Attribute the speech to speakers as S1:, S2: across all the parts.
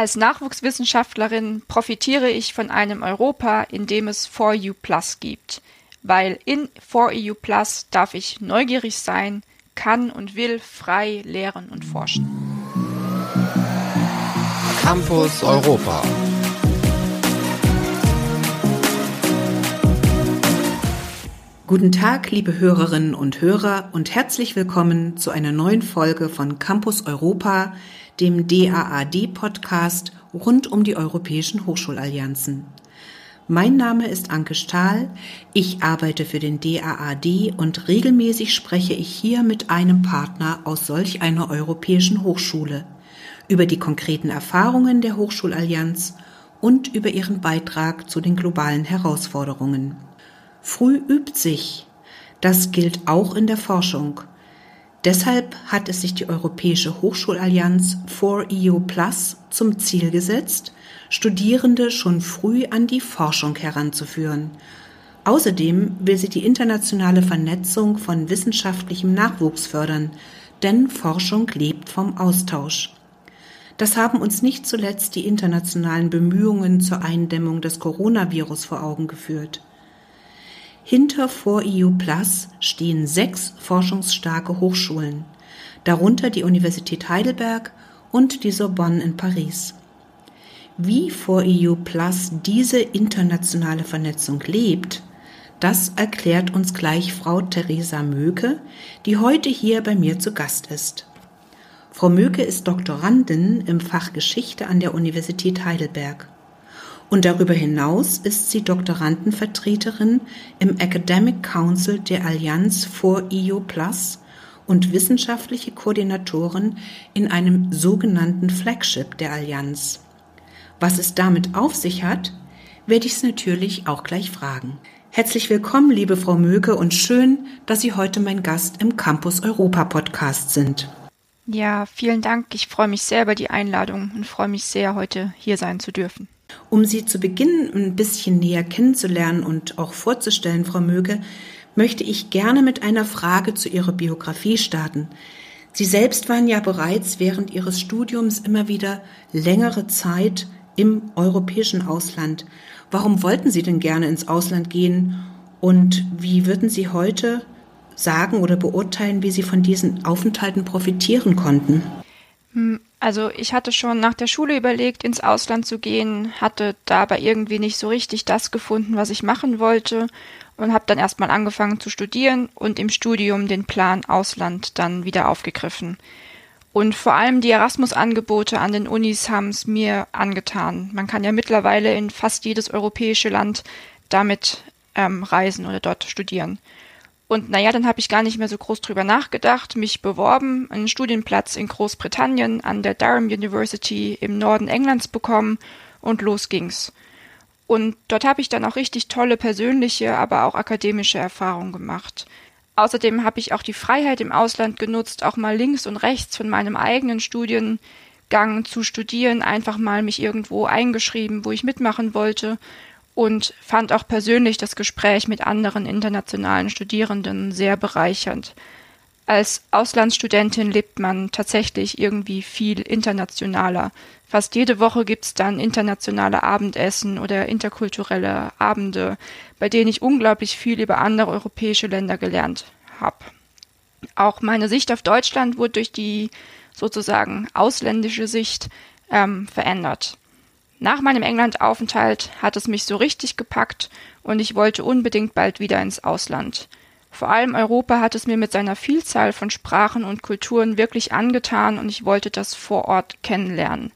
S1: Als Nachwuchswissenschaftlerin profitiere ich von einem Europa, in dem es 4U Plus gibt, weil in 4EU Plus darf ich neugierig sein, kann und will frei lehren und forschen.
S2: Campus Europa.
S3: Guten Tag, liebe Hörerinnen und Hörer und herzlich willkommen zu einer neuen Folge von Campus Europa, dem DAAD-Podcast rund um die europäischen Hochschulallianzen. Mein Name ist Anke Stahl, ich arbeite für den DAAD und regelmäßig spreche ich hier mit einem Partner aus solch einer europäischen Hochschule über die konkreten Erfahrungen der Hochschulallianz und über ihren Beitrag zu den globalen Herausforderungen. Früh übt sich. Das gilt auch in der Forschung. Deshalb hat es sich die Europäische Hochschulallianz 4EU Plus zum Ziel gesetzt, Studierende schon früh an die Forschung heranzuführen. Außerdem will sie die internationale Vernetzung von wissenschaftlichem Nachwuchs fördern, denn Forschung lebt vom Austausch. Das haben uns nicht zuletzt die internationalen Bemühungen zur Eindämmung des Coronavirus vor Augen geführt. Hinter 4EU Plus stehen sechs forschungsstarke Hochschulen, darunter die Universität Heidelberg und die Sorbonne in Paris. Wie 4EU Plus diese internationale Vernetzung lebt, das erklärt uns gleich Frau Theresa Möke, die heute hier bei mir zu Gast ist. Frau Möke ist Doktorandin im Fach Geschichte an der Universität Heidelberg. Und darüber hinaus ist sie Doktorandenvertreterin im Academic Council der Allianz for EU Plus und wissenschaftliche Koordinatorin in einem sogenannten Flagship der Allianz. Was es damit auf sich hat, werde ich es natürlich auch gleich fragen. Herzlich willkommen, liebe Frau Möge, und schön, dass Sie heute mein Gast im Campus Europa Podcast sind.
S1: Ja, vielen Dank. Ich freue mich sehr über die Einladung und freue mich sehr, heute hier sein zu dürfen.
S3: Um Sie zu Beginn ein bisschen näher kennenzulernen und auch vorzustellen, Frau Möge, möchte ich gerne mit einer Frage zu Ihrer Biografie starten. Sie selbst waren ja bereits während Ihres Studiums immer wieder längere Zeit im europäischen Ausland. Warum wollten Sie denn gerne ins Ausland gehen und wie würden Sie heute sagen oder beurteilen, wie Sie von diesen Aufenthalten profitieren konnten?
S1: Also ich hatte schon nach der Schule überlegt, ins Ausland zu gehen, hatte dabei irgendwie nicht so richtig das gefunden, was ich machen wollte und habe dann erstmal angefangen zu studieren und im Studium den Plan Ausland dann wieder aufgegriffen. Und vor allem die Erasmus-Angebote an den Unis haben es mir angetan. Man kann ja mittlerweile in fast jedes europäische Land damit ähm, reisen oder dort studieren. Und naja, dann habe ich gar nicht mehr so groß drüber nachgedacht, mich beworben, einen Studienplatz in Großbritannien an der Durham University im Norden Englands bekommen und los ging's. Und dort habe ich dann auch richtig tolle persönliche, aber auch akademische Erfahrungen gemacht. Außerdem habe ich auch die Freiheit im Ausland genutzt, auch mal links und rechts von meinem eigenen Studiengang zu studieren, einfach mal mich irgendwo eingeschrieben, wo ich mitmachen wollte und fand auch persönlich das Gespräch mit anderen internationalen Studierenden sehr bereichernd. Als Auslandsstudentin lebt man tatsächlich irgendwie viel internationaler. Fast jede Woche gibt's dann internationale Abendessen oder interkulturelle Abende, bei denen ich unglaublich viel über andere europäische Länder gelernt habe. Auch meine Sicht auf Deutschland wurde durch die sozusagen ausländische Sicht ähm, verändert. Nach meinem Englandaufenthalt hat es mich so richtig gepackt und ich wollte unbedingt bald wieder ins Ausland. Vor allem Europa hat es mir mit seiner Vielzahl von Sprachen und Kulturen wirklich angetan und ich wollte das vor Ort kennenlernen.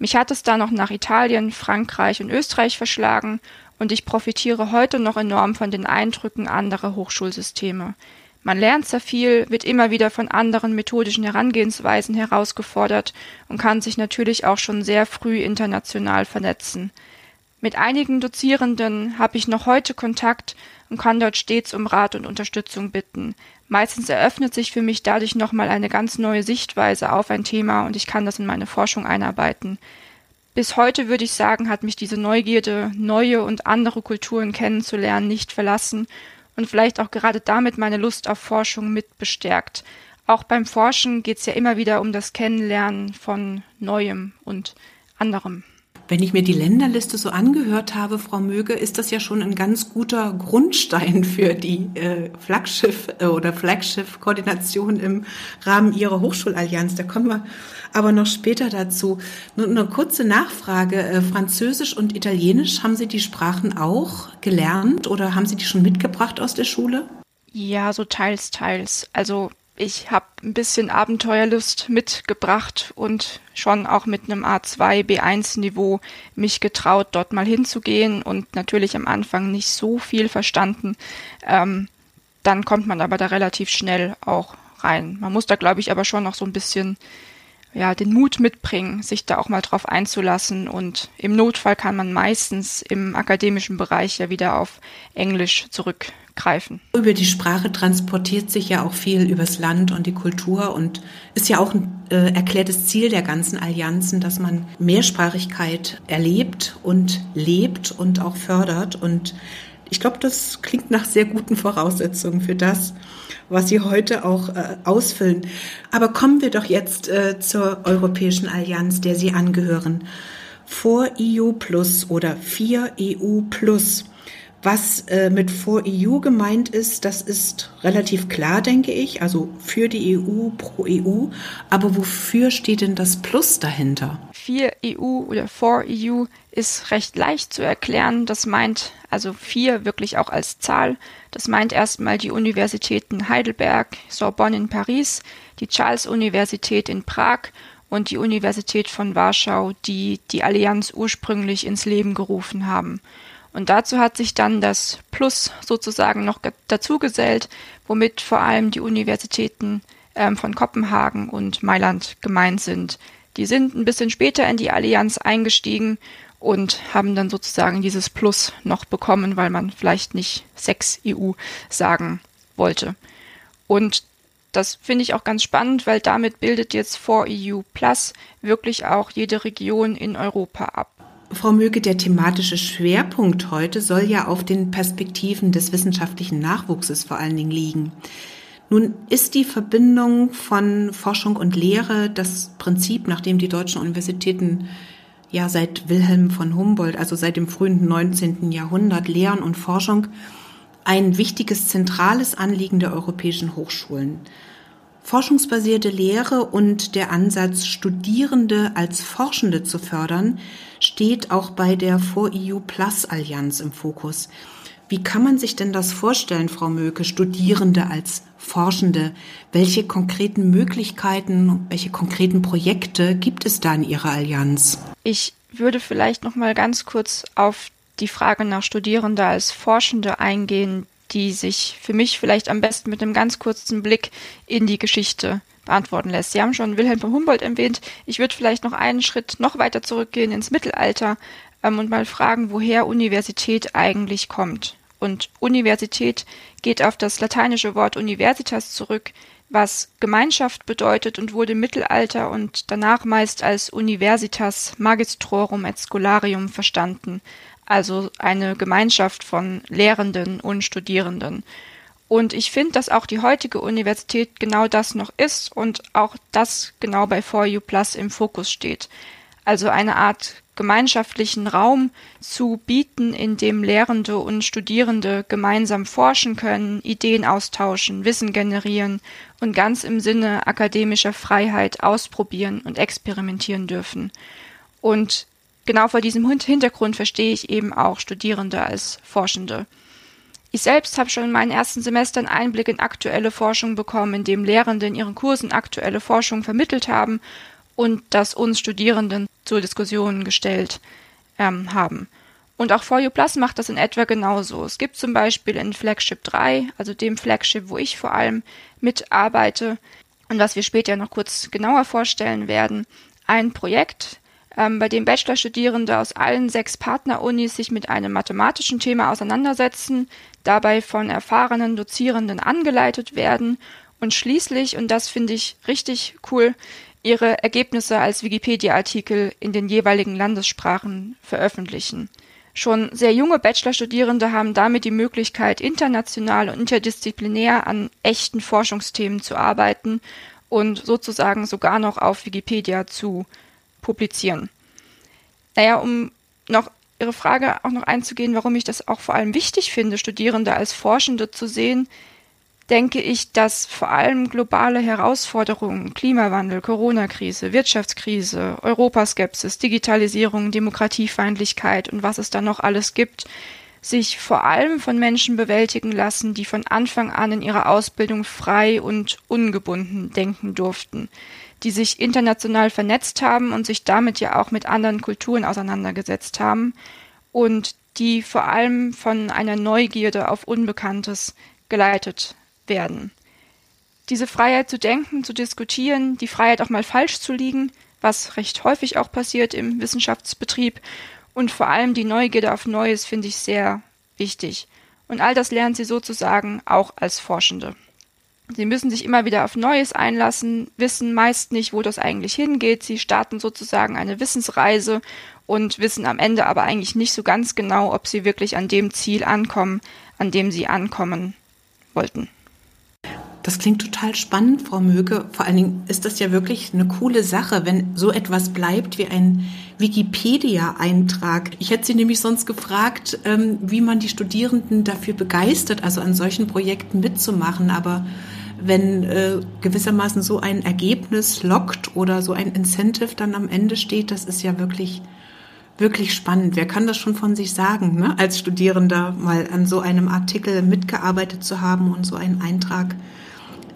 S1: Mich hat es da noch nach Italien, Frankreich und Österreich verschlagen und ich profitiere heute noch enorm von den Eindrücken anderer Hochschulsysteme. Man lernt sehr viel, wird immer wieder von anderen methodischen Herangehensweisen herausgefordert und kann sich natürlich auch schon sehr früh international vernetzen. Mit einigen Dozierenden habe ich noch heute Kontakt und kann dort stets um Rat und Unterstützung bitten. Meistens eröffnet sich für mich dadurch nochmal eine ganz neue Sichtweise auf ein Thema und ich kann das in meine Forschung einarbeiten. Bis heute würde ich sagen, hat mich diese Neugierde, neue und andere Kulturen kennenzulernen, nicht verlassen und vielleicht auch gerade damit meine Lust auf Forschung mit bestärkt. Auch beim Forschen geht es ja immer wieder um das Kennenlernen von Neuem und anderem.
S3: Wenn ich mir die Länderliste so angehört habe, Frau Möge, ist das ja schon ein ganz guter Grundstein für die äh, Flaggschiff- äh, oder Flaggschiff-Koordination im Rahmen Ihrer Hochschulallianz. Da kommen wir aber noch später dazu. Nur eine kurze Nachfrage. Äh, Französisch und Italienisch, haben Sie die Sprachen auch gelernt oder haben Sie die schon mitgebracht aus der Schule?
S1: Ja, so teils, teils. Also ich habe ein bisschen Abenteuerlust mitgebracht und schon auch mit einem A2, B1 Niveau mich getraut, dort mal hinzugehen und natürlich am Anfang nicht so viel verstanden. Ähm, dann kommt man aber da relativ schnell auch rein. Man muss da, glaube ich, aber schon noch so ein bisschen ja, den Mut mitbringen, sich da auch mal drauf einzulassen. Und im Notfall kann man meistens im akademischen Bereich ja wieder auf Englisch zurückgreifen.
S3: Über die Sprache transportiert sich ja auch viel übers Land und die Kultur und ist ja auch ein äh, erklärtes Ziel der ganzen Allianzen, dass man Mehrsprachigkeit erlebt und lebt und auch fördert. Und ich glaube, das klingt nach sehr guten Voraussetzungen für das, was Sie heute auch äh, ausfüllen. Aber kommen wir doch jetzt äh, zur Europäischen Allianz, der Sie angehören. Vor EU Plus oder 4 EU Plus. Was äh, mit vor EU gemeint ist, das ist relativ klar, denke ich. Also für die EU, pro EU. Aber wofür steht denn das Plus dahinter?
S1: 4 EU oder 4 EU ist recht leicht zu erklären. Das meint also 4 wirklich auch als Zahl. Das meint erstmal die Universitäten Heidelberg, Sorbonne in Paris, die Charles-Universität in Prag und die Universität von Warschau, die die Allianz ursprünglich ins Leben gerufen haben. Und dazu hat sich dann das Plus sozusagen noch dazugesellt, womit vor allem die Universitäten ähm, von Kopenhagen und Mailand gemeint sind. Die sind ein bisschen später in die Allianz eingestiegen und haben dann sozusagen dieses Plus noch bekommen, weil man vielleicht nicht 6 EU sagen wollte. Und das finde ich auch ganz spannend, weil damit bildet jetzt 4 EU Plus wirklich auch jede Region in Europa ab.
S3: Frau Möge, der thematische Schwerpunkt heute soll ja auf den Perspektiven des wissenschaftlichen Nachwuchses vor allen Dingen liegen. Nun ist die Verbindung von Forschung und Lehre das Prinzip, nach dem die deutschen Universitäten ja seit Wilhelm von Humboldt, also seit dem frühen 19. Jahrhundert, Lehren und Forschung ein wichtiges zentrales Anliegen der europäischen Hochschulen. Forschungsbasierte Lehre und der Ansatz, Studierende als Forschende zu fördern, steht auch bei der 4EU Plus Allianz im Fokus. Wie kann man sich denn das vorstellen, Frau Möke, Studierende als Forschende? Welche konkreten Möglichkeiten, welche konkreten Projekte gibt es da in Ihrer Allianz?
S1: Ich würde vielleicht noch mal ganz kurz auf die Frage nach Studierende als Forschende eingehen, die sich für mich vielleicht am besten mit einem ganz kurzen Blick in die Geschichte beantworten lässt. Sie haben schon Wilhelm von Humboldt erwähnt. Ich würde vielleicht noch einen Schritt noch weiter zurückgehen ins Mittelalter ähm, und mal fragen, woher Universität eigentlich kommt. Und Universität geht auf das lateinische Wort universitas zurück, was Gemeinschaft bedeutet und wurde im Mittelalter und danach meist als Universitas Magistrorum et Scholarium verstanden, also eine Gemeinschaft von Lehrenden und Studierenden. Und ich finde, dass auch die heutige Universität genau das noch ist und auch das genau bei 4U Plus im Fokus steht. Also eine Art gemeinschaftlichen Raum zu bieten, in dem Lehrende und Studierende gemeinsam forschen können, Ideen austauschen, Wissen generieren und ganz im Sinne akademischer Freiheit ausprobieren und experimentieren dürfen. Und Genau vor diesem Hintergrund verstehe ich eben auch Studierende als Forschende. Ich selbst habe schon in meinen ersten Semestern Einblick in aktuelle Forschung bekommen, in dem Lehrende in ihren Kursen aktuelle Forschung vermittelt haben und das uns Studierenden zur Diskussion gestellt ähm, haben. Und auch 4U Plus macht das in etwa genauso. Es gibt zum Beispiel in Flagship 3, also dem Flagship, wo ich vor allem mitarbeite und was wir später noch kurz genauer vorstellen werden, ein Projekt, ähm, bei dem Bachelorstudierende aus allen sechs Partnerunis sich mit einem mathematischen Thema auseinandersetzen, dabei von erfahrenen Dozierenden angeleitet werden und schließlich, und das finde ich richtig cool, ihre Ergebnisse als Wikipedia-Artikel in den jeweiligen Landessprachen veröffentlichen. Schon sehr junge Bachelorstudierende haben damit die Möglichkeit, international und interdisziplinär an echten Forschungsthemen zu arbeiten und sozusagen sogar noch auf Wikipedia zu publizieren. Naja, um noch Ihre Frage auch noch einzugehen, warum ich das auch vor allem wichtig finde, Studierende als Forschende zu sehen, denke ich, dass vor allem globale Herausforderungen, Klimawandel, Corona-Krise, Wirtschaftskrise, Europaskepsis, Digitalisierung, Demokratiefeindlichkeit und was es da noch alles gibt, sich vor allem von Menschen bewältigen lassen, die von Anfang an in ihrer Ausbildung frei und ungebunden denken durften, die sich international vernetzt haben und sich damit ja auch mit anderen Kulturen auseinandergesetzt haben und die vor allem von einer Neugierde auf Unbekanntes geleitet werden. Diese Freiheit zu denken, zu diskutieren, die Freiheit auch mal falsch zu liegen, was recht häufig auch passiert im Wissenschaftsbetrieb, und vor allem die Neugierde auf Neues finde ich sehr wichtig. Und all das lernen sie sozusagen auch als Forschende. Sie müssen sich immer wieder auf Neues einlassen, wissen meist nicht, wo das eigentlich hingeht. Sie starten sozusagen eine Wissensreise und wissen am Ende aber eigentlich nicht so ganz genau, ob sie wirklich an dem Ziel ankommen, an dem sie ankommen wollten.
S3: Das klingt total spannend, Frau Möge. Vor allen Dingen ist das ja wirklich eine coole Sache, wenn so etwas bleibt wie ein Wikipedia-Eintrag. Ich hätte Sie nämlich sonst gefragt, ähm, wie man die Studierenden dafür begeistert, also an solchen Projekten mitzumachen. Aber wenn äh, gewissermaßen so ein Ergebnis lockt oder so ein Incentive dann am Ende steht, das ist ja wirklich wirklich spannend. Wer kann das schon von sich sagen, ne? als Studierender mal an so einem Artikel mitgearbeitet zu haben und so einen Eintrag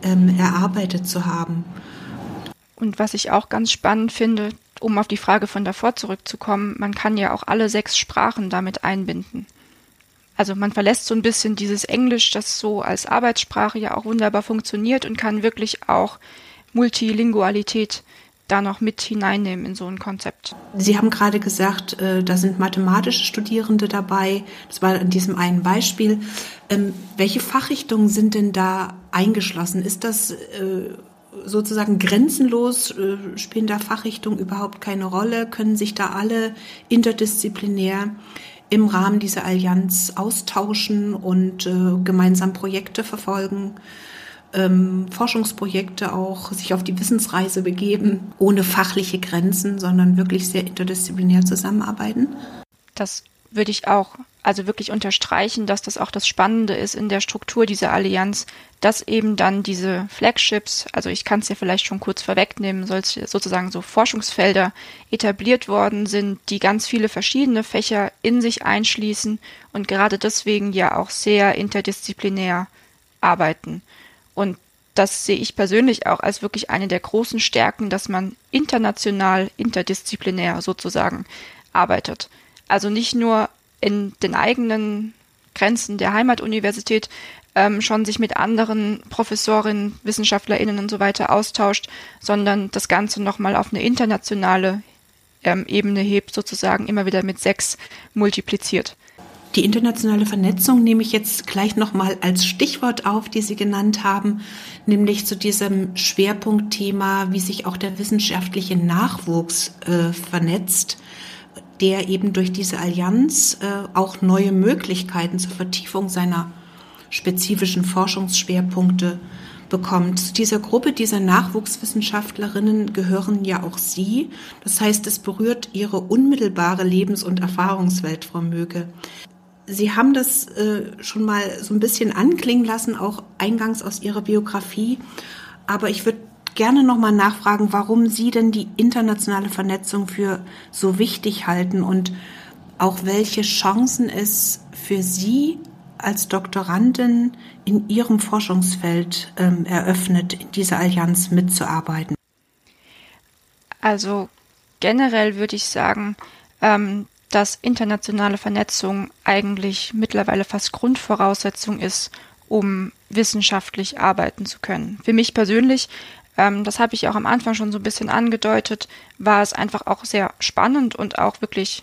S3: ähm, erarbeitet zu haben.
S1: Und was ich auch ganz spannend finde, um auf die Frage von davor zurückzukommen, man kann ja auch alle sechs Sprachen damit einbinden. Also man verlässt so ein bisschen dieses Englisch, das so als Arbeitssprache ja auch wunderbar funktioniert und kann wirklich auch Multilingualität da noch mit hineinnehmen in so ein Konzept.
S3: Sie haben gerade gesagt, äh, da sind mathematische Studierende dabei. Das war in diesem einen Beispiel. Ähm, welche Fachrichtungen sind denn da eingeschlossen? Ist das äh, sozusagen grenzenlos? Äh, spielen da Fachrichtungen überhaupt keine Rolle? Können sich da alle interdisziplinär im Rahmen dieser Allianz austauschen und äh, gemeinsam Projekte verfolgen? ähm, Forschungsprojekte auch sich auf die Wissensreise begeben, ohne fachliche Grenzen, sondern wirklich sehr interdisziplinär zusammenarbeiten?
S1: Das würde ich auch also wirklich unterstreichen, dass das auch das Spannende ist in der Struktur dieser Allianz, dass eben dann diese Flagships, also ich kann es ja vielleicht schon kurz vorwegnehmen, solche sozusagen so Forschungsfelder etabliert worden sind, die ganz viele verschiedene Fächer in sich einschließen und gerade deswegen ja auch sehr interdisziplinär arbeiten. Und das sehe ich persönlich auch als wirklich eine der großen Stärken, dass man international, interdisziplinär sozusagen arbeitet. Also nicht nur in den eigenen Grenzen der Heimatuniversität ähm, schon sich mit anderen Professorinnen, WissenschaftlerInnen und so weiter austauscht, sondern das Ganze nochmal auf eine internationale ähm, Ebene hebt, sozusagen immer wieder mit sechs multipliziert.
S3: Die internationale Vernetzung nehme ich jetzt gleich nochmal als Stichwort auf, die Sie genannt haben, nämlich zu diesem Schwerpunktthema, wie sich auch der wissenschaftliche Nachwuchs äh, vernetzt, der eben durch diese Allianz äh, auch neue Möglichkeiten zur Vertiefung seiner spezifischen Forschungsschwerpunkte bekommt. Zu dieser Gruppe dieser Nachwuchswissenschaftlerinnen gehören ja auch Sie. Das heißt, es berührt Ihre unmittelbare Lebens- und Erfahrungswelt, Frau Möge. Sie haben das äh, schon mal so ein bisschen anklingen lassen, auch eingangs aus Ihrer Biografie. Aber ich würde gerne noch mal nachfragen, warum Sie denn die internationale Vernetzung für so wichtig halten und auch welche Chancen es für Sie als Doktorandin in Ihrem Forschungsfeld ähm, eröffnet, in dieser Allianz mitzuarbeiten.
S1: Also generell würde ich sagen, ähm, dass internationale Vernetzung eigentlich mittlerweile fast Grundvoraussetzung ist, um wissenschaftlich arbeiten zu können. Für mich persönlich, ähm, das habe ich auch am Anfang schon so ein bisschen angedeutet, war es einfach auch sehr spannend und auch wirklich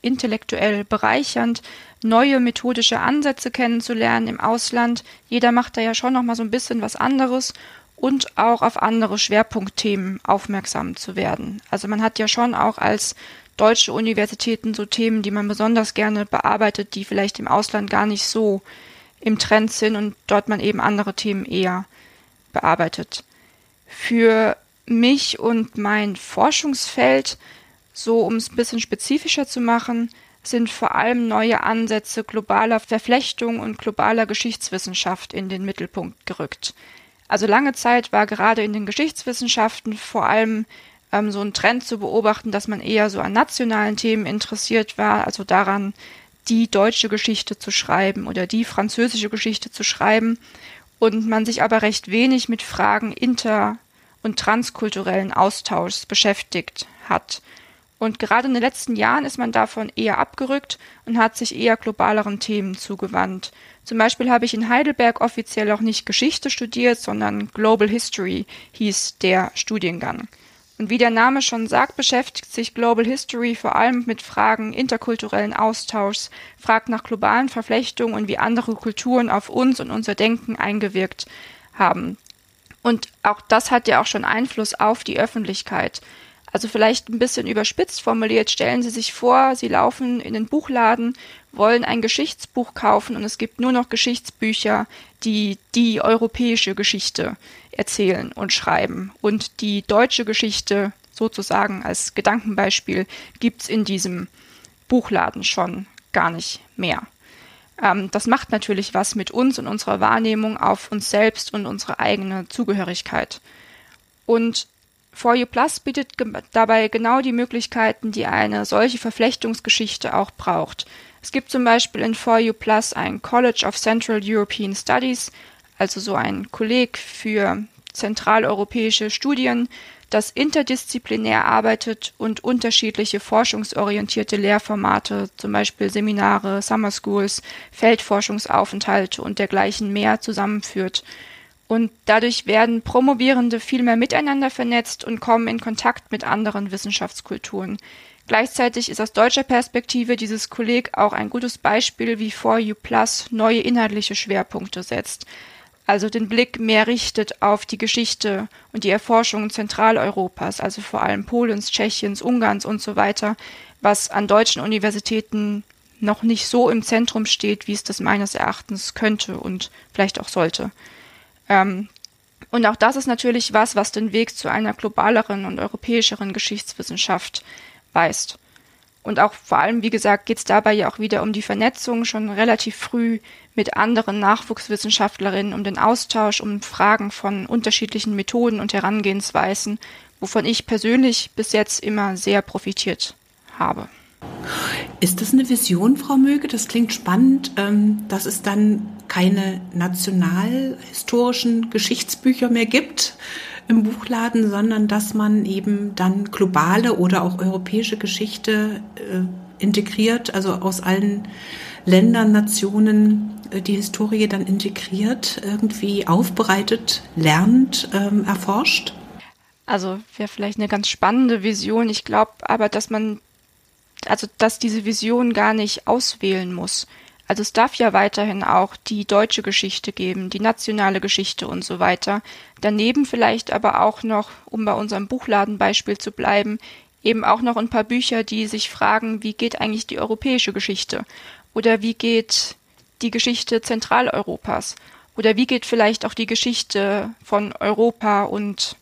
S1: intellektuell bereichernd, neue methodische Ansätze kennenzulernen im Ausland. Jeder macht da ja schon noch mal so ein bisschen was anderes und auch auf andere Schwerpunktthemen aufmerksam zu werden. Also man hat ja schon auch als deutsche Universitäten so Themen, die man besonders gerne bearbeitet, die vielleicht im Ausland gar nicht so im Trend sind und dort man eben andere Themen eher bearbeitet. Für mich und mein Forschungsfeld So, um es ein bisschen spezifischer zu machen, sind vor allem neue Ansätze globaler Verflechtung und globaler Geschichtswissenschaft in den Mittelpunkt gerückt. Also lange Zeit war gerade in den Geschichtswissenschaften vor allem ähm, so ein Trend zu beobachten, dass man eher so an nationalen Themen interessiert war, also daran, die deutsche Geschichte zu schreiben oder die französische Geschichte zu schreiben und man sich aber recht wenig mit Fragen inter- und transkulturellen Austauschs beschäftigt hat. Und gerade in den letzten Jahren ist man davon eher abgerückt und hat sich eher globaleren Themen zugewandt. Zum Beispiel habe ich in Heidelberg offiziell auch nicht Geschichte studiert, sondern Global History hieß der Studiengang. Und wie der Name schon sagt, beschäftigt sich Global History vor allem mit Fragen interkulturellen Austauschs, fragt nach globalen Verflechtungen und wie andere Kulturen auf uns und unser Denken eingewirkt haben. Und auch das hat ja auch schon Einfluss auf die Öffentlichkeit. Also vielleicht ein bisschen überspitzt formuliert, stellen Sie sich vor, Sie laufen in den Buchladen, wollen ein Geschichtsbuch kaufen und es gibt nur noch Geschichtsbücher, die die europäische Geschichte erzählen und schreiben. Und die deutsche Geschichte sozusagen als Gedankenbeispiel gibt's in diesem Buchladen schon gar nicht mehr. Ähm, das macht natürlich was mit uns und unserer Wahrnehmung auf uns selbst und unsere eigene Zugehörigkeit. Und For You Plus bietet ge dabei genau die Möglichkeiten, die eine solche Verflechtungsgeschichte auch braucht. Es gibt zum Beispiel in For You Plus ein College of Central European Studies, also so ein Kolleg für zentraleuropäische Studien, das interdisziplinär arbeitet und unterschiedliche forschungsorientierte Lehrformate, zum Beispiel Seminare, Summer Schools, Feldforschungsaufenthalte und dergleichen mehr zusammenführt. Und dadurch werden Promovierende viel mehr miteinander vernetzt und kommen in Kontakt mit anderen Wissenschaftskulturen. Gleichzeitig ist aus deutscher Perspektive dieses Kolleg auch ein gutes Beispiel, wie 4U Plus neue inhaltliche Schwerpunkte setzt. Also den Blick mehr richtet auf die Geschichte und die Erforschung Zentraleuropas, also vor allem Polens, Tschechiens, Ungarns und so weiter, was an deutschen Universitäten noch nicht so im Zentrum steht, wie es das meines Erachtens könnte und vielleicht auch sollte. Ähm, und auch das ist natürlich was, was den Weg zu einer globaleren und europäischeren Geschichtswissenschaft weist. Und auch vor allem, wie gesagt, geht es dabei ja auch wieder um die Vernetzung schon relativ früh mit anderen Nachwuchswissenschaftlerinnen, um den Austausch, um Fragen von unterschiedlichen Methoden und Herangehensweisen, wovon ich persönlich bis jetzt immer sehr profitiert habe.
S3: Ist das eine Vision, Frau Möge? Das klingt spannend, ähm, dass es dann keine nationalhistorischen Geschichtsbücher mehr gibt im Buchladen, sondern dass man eben dann globale oder auch europäische Geschichte äh, integriert, also aus allen Ländern, Nationen äh, die Historie dann integriert, irgendwie aufbereitet, lernt, ähm, erforscht?
S1: Also wäre vielleicht eine ganz spannende Vision. Ich glaube aber, dass man also dass diese Vision gar nicht auswählen muss. Also es darf ja weiterhin auch die deutsche Geschichte geben, die nationale Geschichte und so weiter. Daneben vielleicht aber auch noch, um bei unserem Buchladenbeispiel zu bleiben, eben auch noch ein paar Bücher, die sich fragen, wie geht eigentlich die europäische Geschichte? Oder wie geht die Geschichte Zentraleuropas? Oder wie geht vielleicht auch die Geschichte von Europa und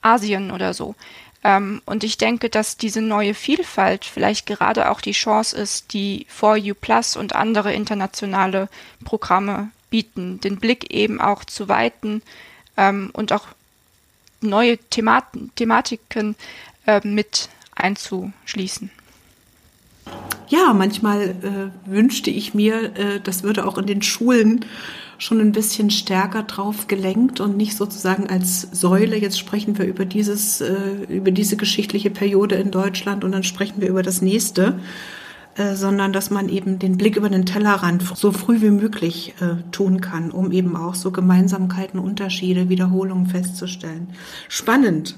S1: Asien oder so? Ähm, und ich denke, dass diese neue Vielfalt vielleicht gerade auch die Chance ist, die For You Plus und andere internationale Programme bieten, den Blick eben auch zu weiten ähm, und auch neue Themat Thematiken äh, mit einzuschließen.
S3: Ja, manchmal äh, wünschte ich mir, äh, das würde auch in den Schulen schon ein bisschen stärker drauf gelenkt und nicht sozusagen als Säule. Jetzt sprechen wir über dieses, äh, über diese geschichtliche Periode in Deutschland und dann sprechen wir über das nächste, äh, sondern dass man eben den Blick über den Tellerrand so früh wie möglich äh, tun kann, um eben auch so Gemeinsamkeiten, Unterschiede, Wiederholungen festzustellen. Spannend.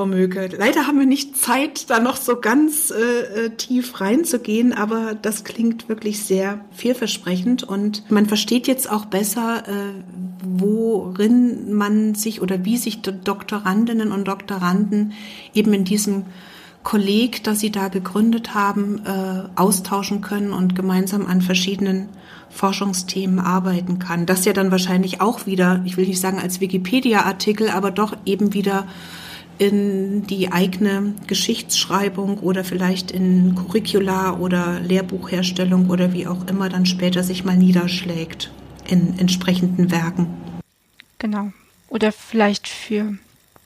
S3: Frau Möge. Leider haben wir nicht Zeit, da noch so ganz äh, äh, tief reinzugehen, aber das klingt wirklich sehr vielversprechend und man versteht jetzt auch besser, äh, worin man sich oder wie sich Doktorandinnen und Doktoranden eben in diesem Kolleg, das sie da gegründet haben, äh, austauschen können und gemeinsam an verschiedenen Forschungsthemen arbeiten kann. Das ja dann wahrscheinlich auch wieder, ich will nicht sagen als Wikipedia-Artikel, aber doch eben wieder in die eigene Geschichtsschreibung oder vielleicht in Curricula oder Lehrbuchherstellung oder wie auch immer dann später sich mal niederschlägt in entsprechenden Werken.
S1: Genau. Oder vielleicht für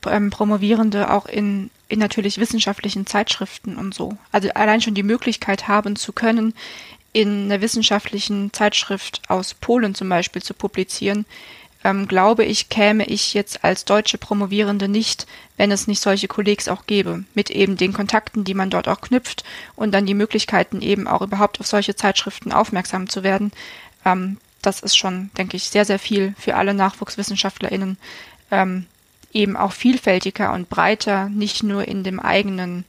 S1: ähm, Promovierende auch in, in natürlich wissenschaftlichen Zeitschriften und so. Also allein schon die Möglichkeit haben zu können, in einer wissenschaftlichen Zeitschrift aus Polen zum Beispiel zu publizieren, ähm, glaube ich, käme ich jetzt als deutsche Promovierende nicht, wenn es nicht solche Kollegs auch gäbe, mit eben den Kontakten, die man dort auch knüpft und dann die Möglichkeiten eben auch überhaupt auf solche Zeitschriften aufmerksam zu werden. Ähm, das ist schon, denke ich, sehr, sehr viel für alle NachwuchswissenschaftlerInnen, ähm, eben auch vielfältiger und breiter, nicht nur in dem eigenen,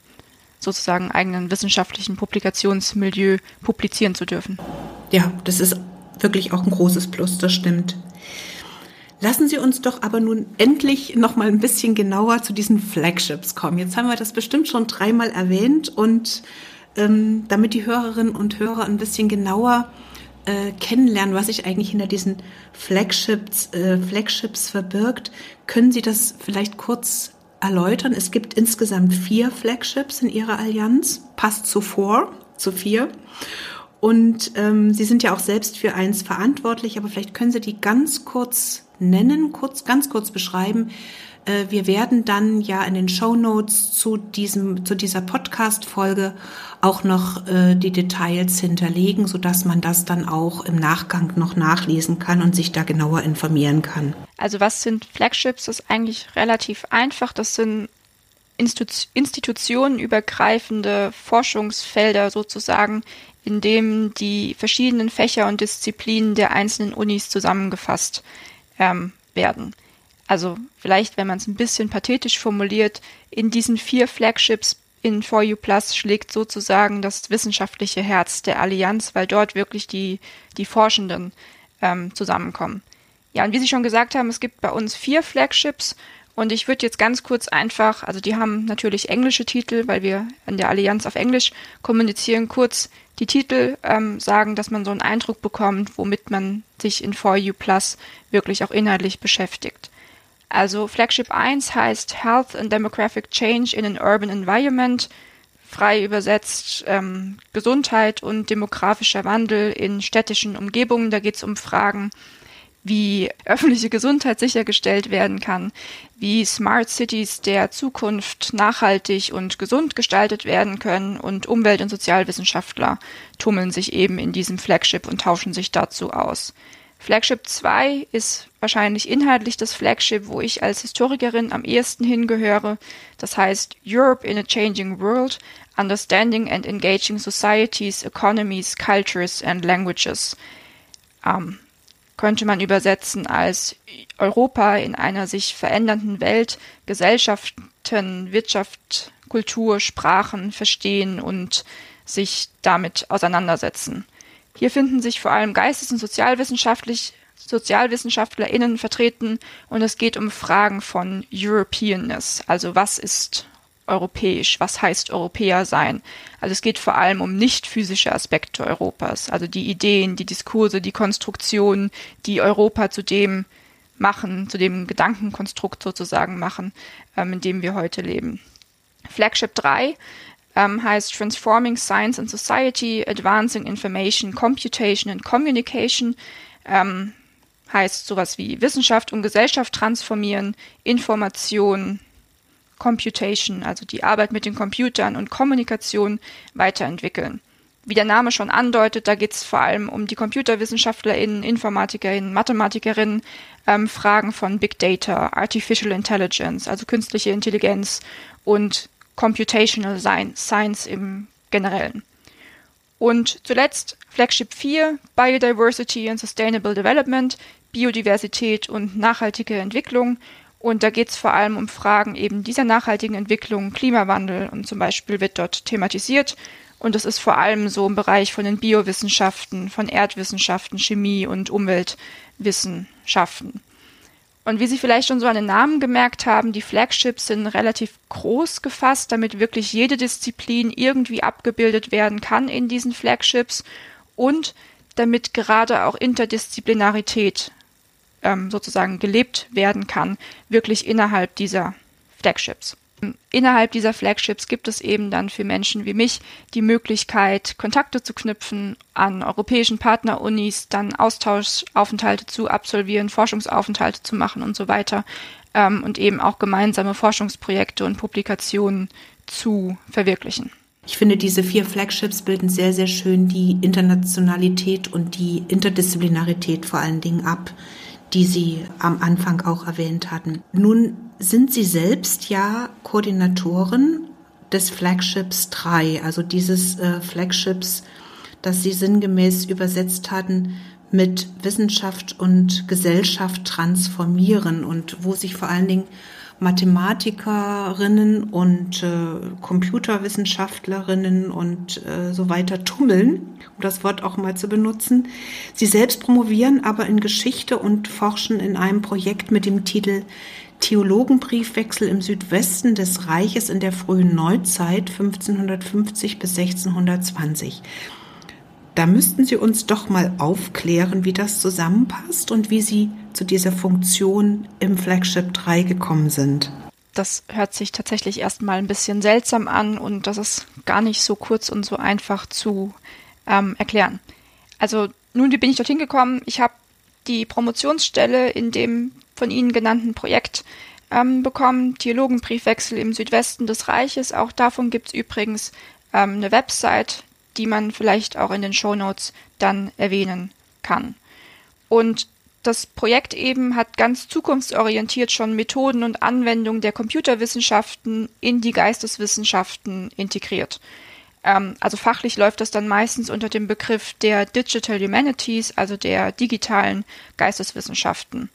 S1: sozusagen eigenen wissenschaftlichen Publikationsmilieu publizieren zu dürfen.
S3: Ja, das ist wirklich auch ein großes Plus, das stimmt. Lassen Sie uns doch aber nun endlich noch mal ein bisschen genauer zu diesen Flagships kommen. Jetzt haben wir das bestimmt schon dreimal erwähnt und ähm, damit die Hörerinnen und Hörer ein bisschen genauer äh, kennenlernen, was sich eigentlich hinter diesen Flagships, äh, Flagships verbirgt, können Sie das vielleicht kurz erläutern? Es gibt insgesamt vier Flagships in Ihrer Allianz, passt zu four, zu vier. Und ähm, Sie sind ja auch selbst für eins verantwortlich, aber vielleicht können Sie die ganz kurz nennen, kurz, ganz kurz beschreiben. Äh, wir werden dann ja in den Show Notes zu diesem, zu dieser Podcast-Folge auch noch äh, die Details hinterlegen, so dass man das dann auch im Nachgang noch nachlesen kann und sich da genauer informieren kann.
S1: Also was sind Flagships? Das ist eigentlich relativ einfach. Das sind institutionenübergreifende Forschungsfelder sozusagen, in dem die verschiedenen Fächer und Disziplinen der einzelnen Unis zusammengefasst ähm, werden. Also vielleicht, wenn man es ein bisschen pathetisch formuliert, in diesen vier Flagships in 4U Plus schlägt sozusagen das wissenschaftliche Herz der Allianz, weil dort wirklich die, die Forschenden ähm, zusammenkommen. Ja, und wie Sie schon gesagt haben, es gibt bei uns vier Flagships und ich würde jetzt ganz kurz einfach, also die haben natürlich englische Titel, weil wir in der Allianz auf Englisch kommunizieren, kurz die Titel ähm, sagen, dass man so einen Eindruck bekommt, womit man sich in 4U Plus wirklich auch inhaltlich beschäftigt. Also Flagship 1 heißt Health and Demographic Change in an Urban Environment, frei übersetzt ähm, Gesundheit und demografischer Wandel in städtischen Umgebungen. Da geht es um Fragen wie öffentliche Gesundheit sichergestellt werden kann, wie Smart Cities der Zukunft nachhaltig und gesund gestaltet werden können und Umwelt- und Sozialwissenschaftler tummeln sich eben in diesem Flagship und tauschen sich dazu aus. Flagship 2 ist wahrscheinlich inhaltlich das Flagship, wo ich als Historikerin am ehesten hingehöre. Das heißt Europe in a Changing World, Understanding and Engaging Societies, Economies, Cultures and Languages. Ähm, könnte man übersetzen als Europa in einer sich verändernden Welt, Gesellschaften, Wirtschaft, Kultur, Sprachen verstehen und sich damit auseinandersetzen. Hier finden sich vor allem Geistes- und Sozialwissenschaftlich SozialwissenschaftlerInnen vertreten und es geht um Fragen von Europeanness, also was ist europäisch, was heißt Europäer sein. Also es geht vor allem um nicht physische Aspekte Europas, also die Ideen, die Diskurse, die Konstruktionen, die Europa zu dem machen, zu dem Gedankenkonstrukt sozusagen machen, ähm, in dem wir heute leben. Flagship 3 ähm, heißt Transforming Science and Society, Advancing Information, Computation and Communication. Ähm, heißt sowas wie Wissenschaft und Gesellschaft transformieren, Information, Computation, also die Arbeit mit den Computern und Kommunikation weiterentwickeln. Wie der Name schon andeutet, da geht es vor allem um die ComputerwissenschaftlerInnen, InformatikerInnen, MathematikerInnen, ähm, Fragen von Big Data, Artificial Intelligence, also künstliche Intelligenz und Computational Science im Generellen. Und zuletzt Flagship 4, Biodiversity and Sustainable Development, Biodiversität und nachhaltige Entwicklung. Und da geht es vor allem um Fragen eben dieser nachhaltigen Entwicklung, Klimawandel und zum Beispiel wird dort thematisiert. Und das ist vor allem so im Bereich von den Biowissenschaften, von Erdwissenschaften, Chemie und Umweltwissenschaften. Und wie Sie vielleicht schon so an den Namen gemerkt haben, die Flagships sind relativ groß gefasst, damit wirklich jede Disziplin irgendwie abgebildet werden kann in diesen Flagships und damit gerade auch Interdisziplinarität ähm, sozusagen gelebt werden kann, wirklich innerhalb dieser Flagships. Innerhalb dieser Flagships gibt es eben dann für Menschen wie mich die Möglichkeit, Kontakte zu knüpfen an europäischen Partnerunis, dann Austauschaufenthalte zu absolvieren, Forschungsaufenthalte zu machen und so weiter ähm, und eben auch gemeinsame Forschungsprojekte und Publikationen zu verwirklichen.
S3: Ich finde, diese vier Flagships bilden sehr, sehr schön die Internationalität und die Interdisziplinarität vor allen Dingen ab, die Sie am Anfang auch erwähnt hatten. Nun sind Sie selbst ja Koordinatoren des Flagships 3, also dieses äh, Flagships, das Sie sinngemäß übersetzt hatten mit Wissenschaft und Gesellschaft transformieren und wo sich vor allen Dingen Mathematikerinnen und äh, Computerwissenschaftlerinnen und äh, so weiter tummeln, um das Wort auch mal zu benutzen. Sie selbst promovieren aber in Geschichte und forschen in einem Projekt mit dem Titel Theologenbriefwechsel im Südwesten des Reiches in der frühen Neuzeit 1550 bis 1620. Da müssten Sie uns doch mal aufklären, wie das zusammenpasst und wie Sie zu dieser Funktion im Flagship 3 gekommen sind.
S1: Das hört sich tatsächlich erstmal ein bisschen seltsam an und das ist gar nicht so kurz und so einfach zu ähm, erklären. Also nun, wie bin ich dorthin gekommen? Ich habe die Promotionsstelle in dem von Ihnen genannten Projekt ähm, bekommen, Theologenbriefwechsel im Südwesten des Reiches. Auch davon gibt es übrigens ähm, eine Website, die man vielleicht auch in den Show Notes dann erwähnen kann. Und das Projekt eben hat ganz zukunftsorientiert schon Methoden und Anwendungen der Computerwissenschaften in die Geisteswissenschaften integriert. Ähm, also fachlich läuft das dann meistens unter dem Begriff der Digital Humanities, also der digitalen Geisteswissenschaften.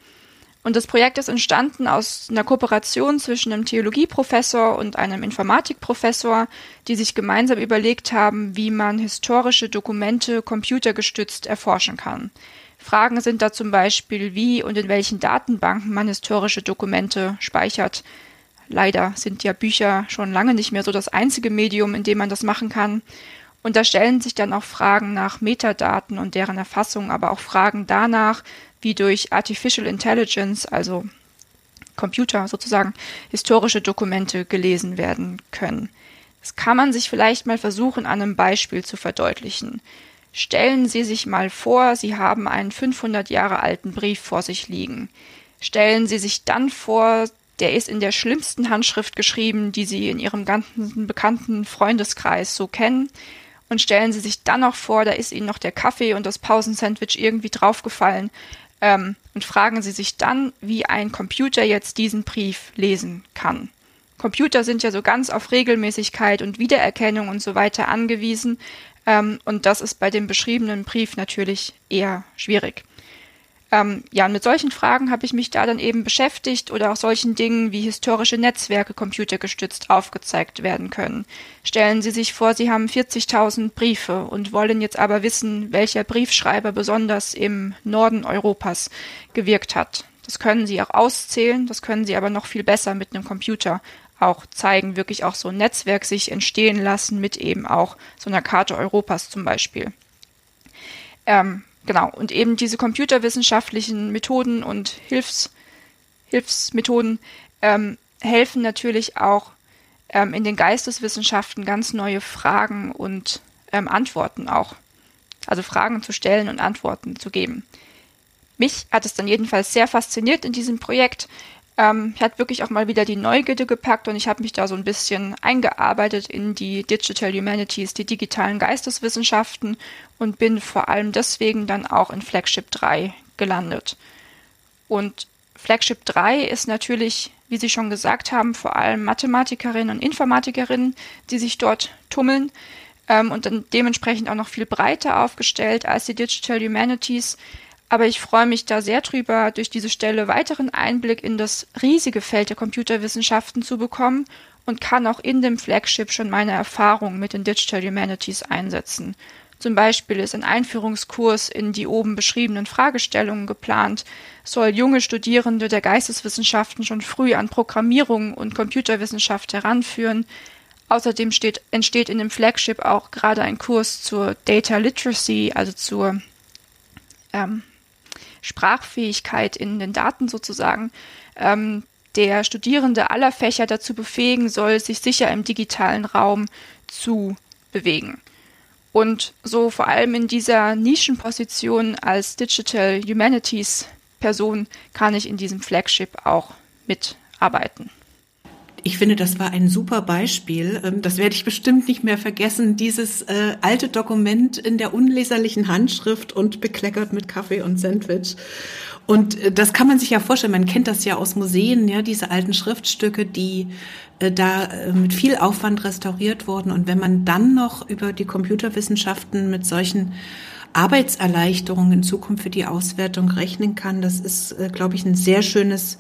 S1: Und das Projekt ist entstanden aus einer Kooperation zwischen einem Theologieprofessor und einem Informatikprofessor, die sich gemeinsam überlegt haben, wie man historische Dokumente computergestützt erforschen kann. Fragen sind da zum Beispiel, wie und in welchen Datenbanken man historische Dokumente speichert. Leider sind ja Bücher schon lange nicht mehr so das einzige Medium, in dem man das machen kann. Und da stellen sich dann auch Fragen nach Metadaten und deren Erfassung, aber auch Fragen danach, wie durch Artificial Intelligence, also Computer sozusagen, historische Dokumente gelesen werden können. Das kann man sich vielleicht mal versuchen, an einem Beispiel zu verdeutlichen. Stellen Sie sich mal vor, Sie haben einen 500 Jahre alten Brief vor sich liegen. Stellen Sie sich dann vor, der ist in der schlimmsten Handschrift geschrieben, die Sie in Ihrem ganzen bekannten Freundeskreis so kennen. Und stellen Sie sich dann noch vor, da ist Ihnen noch der Kaffee und das Pausensandwich irgendwie draufgefallen. Ähm, und fragen Sie sich dann, wie ein Computer jetzt diesen Brief lesen kann. Computer sind ja so ganz auf Regelmäßigkeit und Wiedererkennung und so weiter angewiesen. Ähm, und das ist bei dem beschriebenen Brief natürlich eher schwierig. Ähm, ja, und mit solchen Fragen habe ich mich da dann eben beschäftigt oder auch solchen Dingen wie historische Netzwerke computergestützt aufgezeigt werden können. Stellen Sie sich vor, Sie haben 40.000 Briefe und wollen jetzt aber wissen, welcher Briefschreiber besonders im Norden Europas gewirkt hat. Das können Sie auch auszählen, das können Sie aber noch viel besser mit einem Computer auch zeigen, wirklich auch so ein Netzwerk sich entstehen lassen mit eben auch so einer Karte Europas zum Beispiel. Ähm, Genau, und eben diese computerwissenschaftlichen Methoden und Hilfs, Hilfsmethoden ähm, helfen natürlich auch ähm, in den Geisteswissenschaften ganz neue Fragen und ähm, Antworten auch. Also Fragen zu stellen und Antworten zu geben. Mich hat es dann jedenfalls sehr fasziniert in diesem Projekt, ähm, hat wirklich auch mal wieder die Neugierde gepackt und ich habe mich da so ein bisschen eingearbeitet in die Digital Humanities, die digitalen Geisteswissenschaften und bin vor allem deswegen dann auch in Flagship 3 gelandet. Und Flagship 3 ist natürlich, wie Sie schon gesagt haben, vor allem Mathematikerinnen und Informatikerinnen, die sich dort tummeln ähm, und dann dementsprechend auch noch viel breiter aufgestellt als die Digital Humanities. Aber ich freue mich da sehr drüber, durch diese Stelle weiteren Einblick in das riesige Feld der Computerwissenschaften zu bekommen und kann auch in dem Flagship schon meine Erfahrungen mit den Digital Humanities einsetzen. Zum Beispiel ist ein Einführungskurs in die oben beschriebenen Fragestellungen geplant, soll junge Studierende der Geisteswissenschaften schon früh an Programmierung und Computerwissenschaft heranführen. Außerdem steht, entsteht in dem Flagship auch gerade ein Kurs zur Data Literacy, also zur ähm, Sprachfähigkeit in den Daten sozusagen. Ähm, der Studierende aller Fächer dazu befähigen soll, sich sicher im digitalen Raum zu bewegen. Und so vor allem in dieser Nischenposition als Digital Humanities Person kann ich in diesem Flagship auch mitarbeiten.
S3: Ich finde, das war ein super Beispiel. Ähm, das werde ich bestimmt nicht mehr vergessen. Dieses äh, alte Dokument in der unleserlichen Handschrift und bekleckert mit Kaffee und Sandwich. Und äh, das kann man sich ja vorstellen. Man kennt das ja aus Museen, ja, diese alten Schriftstücke, die äh, da äh, mit viel Aufwand restauriert wurden. Und wenn man dann noch über die Computerwissenschaften mit solchen Arbeitserleichterungen in Zukunft für die Auswertung rechnen kann, das ist, äh, glaube ich, ein sehr schönes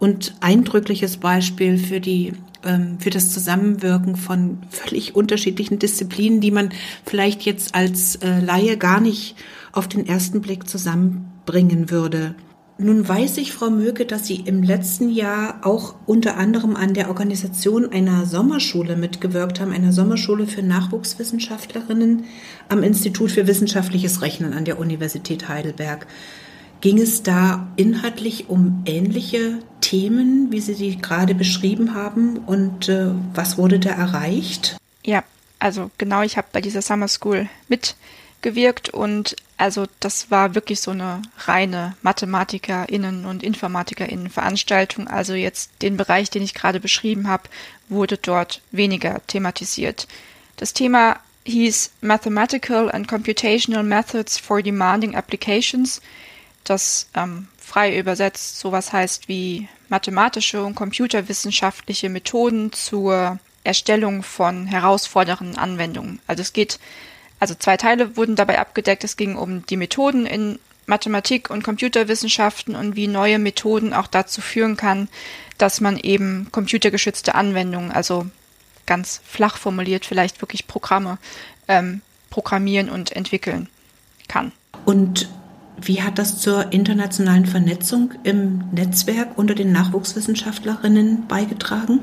S3: und eindrückliches Beispiel für die ähm, für das Zusammenwirken von völlig unterschiedlichen Disziplinen, die man vielleicht jetzt als äh, Laie gar nicht auf den ersten Blick zusammenbringen würde. Nun weiß ich, Frau Möge, dass Sie im letzten Jahr auch unter anderem an der Organisation einer Sommerschule mitgewirkt haben, einer Sommerschule für Nachwuchswissenschaftlerinnen am Institut für wissenschaftliches Rechnen an der Universität Heidelberg. Ging es da inhaltlich um ähnliche Themen, wie Sie sie gerade beschrieben haben? Und äh, was wurde da erreicht?
S1: Ja, also genau, ich habe bei dieser Summer School mitgewirkt und also das war wirklich so eine reine MathematikerInnen und InformatikerInnen Veranstaltung. Also jetzt den Bereich, den ich gerade beschrieben habe, wurde dort weniger thematisiert. Das Thema hieß Mathematical and Computational Methods for Demanding Applications das ähm, frei übersetzt sowas heißt wie mathematische und computerwissenschaftliche Methoden zur Erstellung von herausfordernden Anwendungen. Also es geht, also zwei Teile wurden dabei abgedeckt. Es ging um die Methoden in Mathematik und Computerwissenschaften und wie neue Methoden auch dazu führen kann, dass man eben computergeschützte Anwendungen, also ganz flach formuliert vielleicht wirklich Programme, ähm, programmieren und entwickeln kann.
S3: Und wie hat das zur internationalen Vernetzung im Netzwerk unter den Nachwuchswissenschaftlerinnen beigetragen?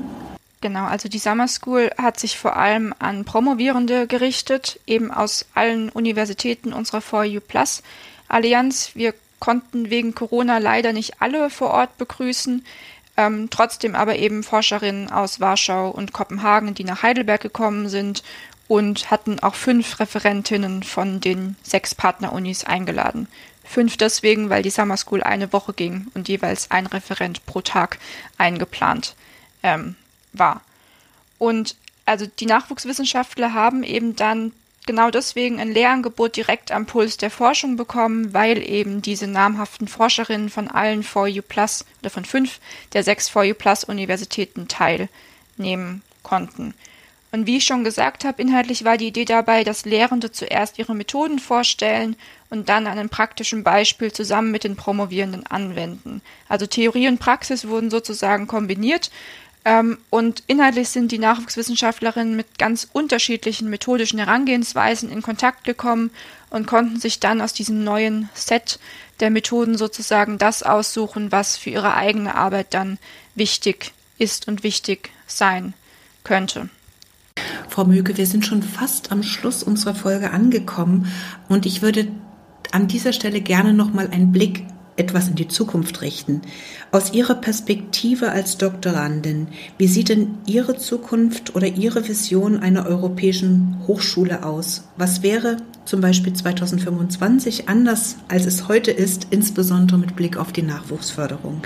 S1: Genau, also die Summer School hat sich vor allem an Promovierende gerichtet, eben aus allen Universitäten unserer 4U Plus Allianz. Wir konnten wegen Corona leider nicht alle vor Ort begrüßen, ähm, trotzdem aber eben Forscherinnen aus Warschau und Kopenhagen, die nach Heidelberg gekommen sind und hatten auch fünf Referentinnen von den sechs Partnerunis eingeladen. Fünf deswegen, weil die Summer School eine Woche ging und jeweils ein Referent pro Tag eingeplant ähm, war. Und also die Nachwuchswissenschaftler haben eben dann genau deswegen ein Lehrangebot direkt am Puls der Forschung bekommen, weil eben diese namhaften Forscherinnen von allen 4U Plus oder von fünf der sechs 4U Plus Universitäten teilnehmen konnten. Und wie ich schon gesagt habe, inhaltlich war die Idee dabei, dass Lehrende zuerst ihre Methoden vorstellen und dann an einem praktischen Beispiel zusammen mit den Promovierenden anwenden. Also Theorie und Praxis wurden sozusagen kombiniert ähm, und inhaltlich sind die Nachwuchswissenschaftlerinnen mit ganz unterschiedlichen methodischen Herangehensweisen in Kontakt gekommen und konnten sich dann aus diesem neuen Set der Methoden sozusagen das aussuchen, was für ihre eigene Arbeit dann wichtig ist und wichtig sein könnte.
S3: Frau Möge, wir sind schon fast am Schluss unserer Folge angekommen und ich würde an dieser Stelle gerne noch mal einen Blick etwas in die Zukunft richten. Aus Ihrer Perspektive als Doktorandin, wie sieht denn Ihre Zukunft oder Ihre Vision einer europäischen Hochschule aus? Was wäre zum Beispiel 2025 anders, als es heute ist, insbesondere mit Blick auf die Nachwuchsförderung?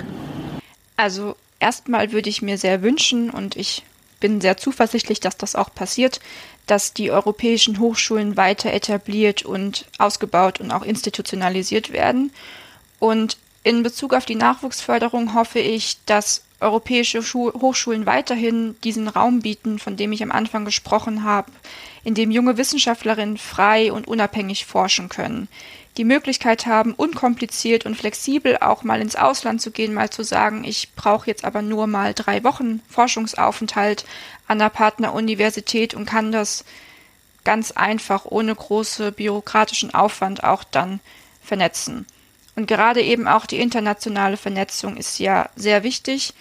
S1: Also erstmal würde ich mir sehr wünschen und ich bin sehr zuversichtlich, dass das auch passiert, dass die europäischen Hochschulen weiter etabliert und ausgebaut und auch institutionalisiert werden. Und in Bezug auf die Nachwuchsförderung hoffe ich, dass europäische Schu Hochschulen weiterhin diesen Raum bieten, von dem ich am Anfang gesprochen habe, in dem junge Wissenschaftlerinnen frei und unabhängig forschen können, die Möglichkeit haben, unkompliziert und flexibel auch mal ins Ausland zu gehen, mal zu sagen, ich brauche jetzt aber nur mal drei Wochen Forschungsaufenthalt an der Partneruniversität und kann das ganz einfach ohne große bürokratischen Aufwand auch dann vernetzen. Und gerade eben auch die internationale Vernetzung ist ja sehr wichtig.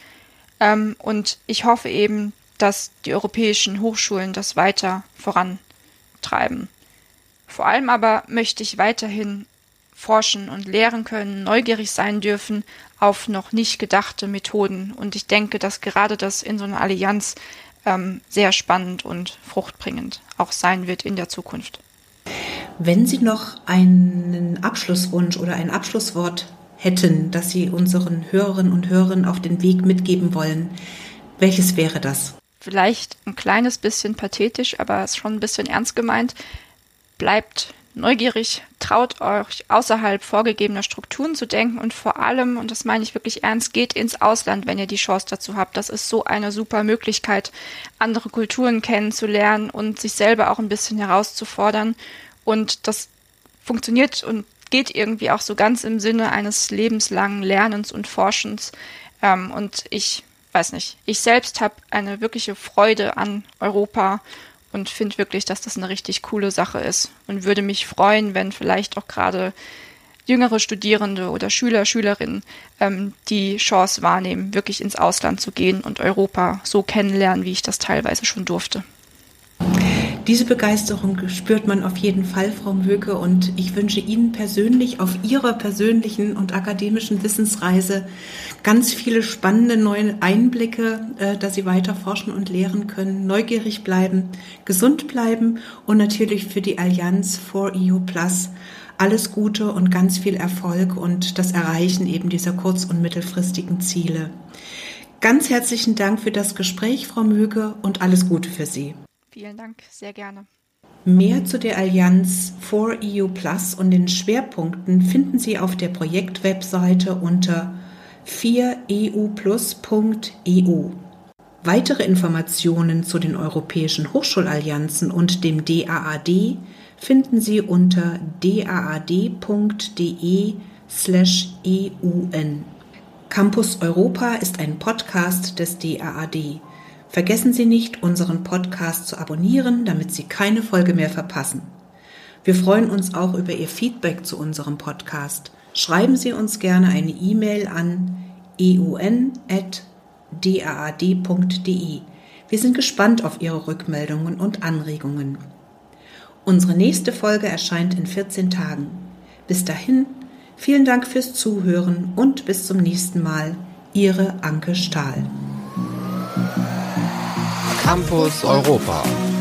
S1: Ähm, und ich hoffe eben, dass die europäischen Hochschulen das weiter vorantreiben. Vor allem aber möchte ich weiterhin forschen und lehren können, neugierig sein dürfen auf noch nicht gedachte Methoden. Und ich denke, dass gerade das in so einer Allianz ähm, sehr spannend und fruchtbringend auch sein wird in der Zukunft.
S3: Wenn Sie noch einen Abschlusswunsch oder ein Abschlusswort hätten, das Sie unseren Hörerinnen und Hörern auf den Weg mitgeben wollen, welches wäre das?
S1: Vielleicht ein kleines bisschen pathetisch, aber ist schon ein bisschen ernst gemeint. Bleibt neugierig, traut euch außerhalb vorgegebener Strukturen zu denken und vor allem, und das meine ich wirklich ernst, geht ins Ausland, wenn ihr die Chance dazu habt. Das ist so eine super Möglichkeit, andere Kulturen kennenzulernen und sich selber auch ein bisschen herauszufordern. Und das funktioniert und geht irgendwie auch so ganz im Sinne eines lebenslangen Lernens und Forschens. Ähm, und ich weiß nicht, ich selbst habe eine wirkliche Freude an Europa und finde wirklich, dass das eine richtig coole Sache ist und würde mich freuen, wenn vielleicht auch gerade jüngere Studierende oder Schüler, Schülerinnen ähm, die Chance wahrnehmen, wirklich ins Ausland zu gehen und Europa so kennenlernen, wie ich das teilweise schon durfte.
S3: Diese Begeisterung spürt man auf jeden Fall, Frau Möke, und ich wünsche Ihnen persönlich auf Ihrer persönlichen und akademischen Wissensreise ganz viele spannende neue Einblicke, äh, dass Sie weiter forschen und lehren können, neugierig bleiben, gesund bleiben und natürlich für die Allianz for EU Plus alles Gute und ganz viel Erfolg und das Erreichen eben dieser kurz- und mittelfristigen Ziele. Ganz herzlichen Dank für das Gespräch, Frau Möge, und alles Gute für Sie.
S1: Vielen Dank, sehr gerne.
S3: Mehr zu der Allianz 4EU Plus und den Schwerpunkten finden Sie auf der Projektwebseite unter 4euplus.eu. Weitere Informationen zu den europäischen Hochschulallianzen und dem DAAD finden Sie unter daad.de/eun. Campus Europa ist ein Podcast des DAAD. Vergessen Sie nicht, unseren Podcast zu abonnieren, damit Sie keine Folge mehr verpassen. Wir freuen uns auch über Ihr Feedback zu unserem Podcast. Schreiben Sie uns gerne eine E-Mail an eun.daad.de. Wir sind gespannt auf Ihre Rückmeldungen und Anregungen. Unsere nächste Folge erscheint in 14 Tagen. Bis dahin, vielen Dank fürs Zuhören und bis zum nächsten Mal. Ihre Anke Stahl.
S2: Campus Europa.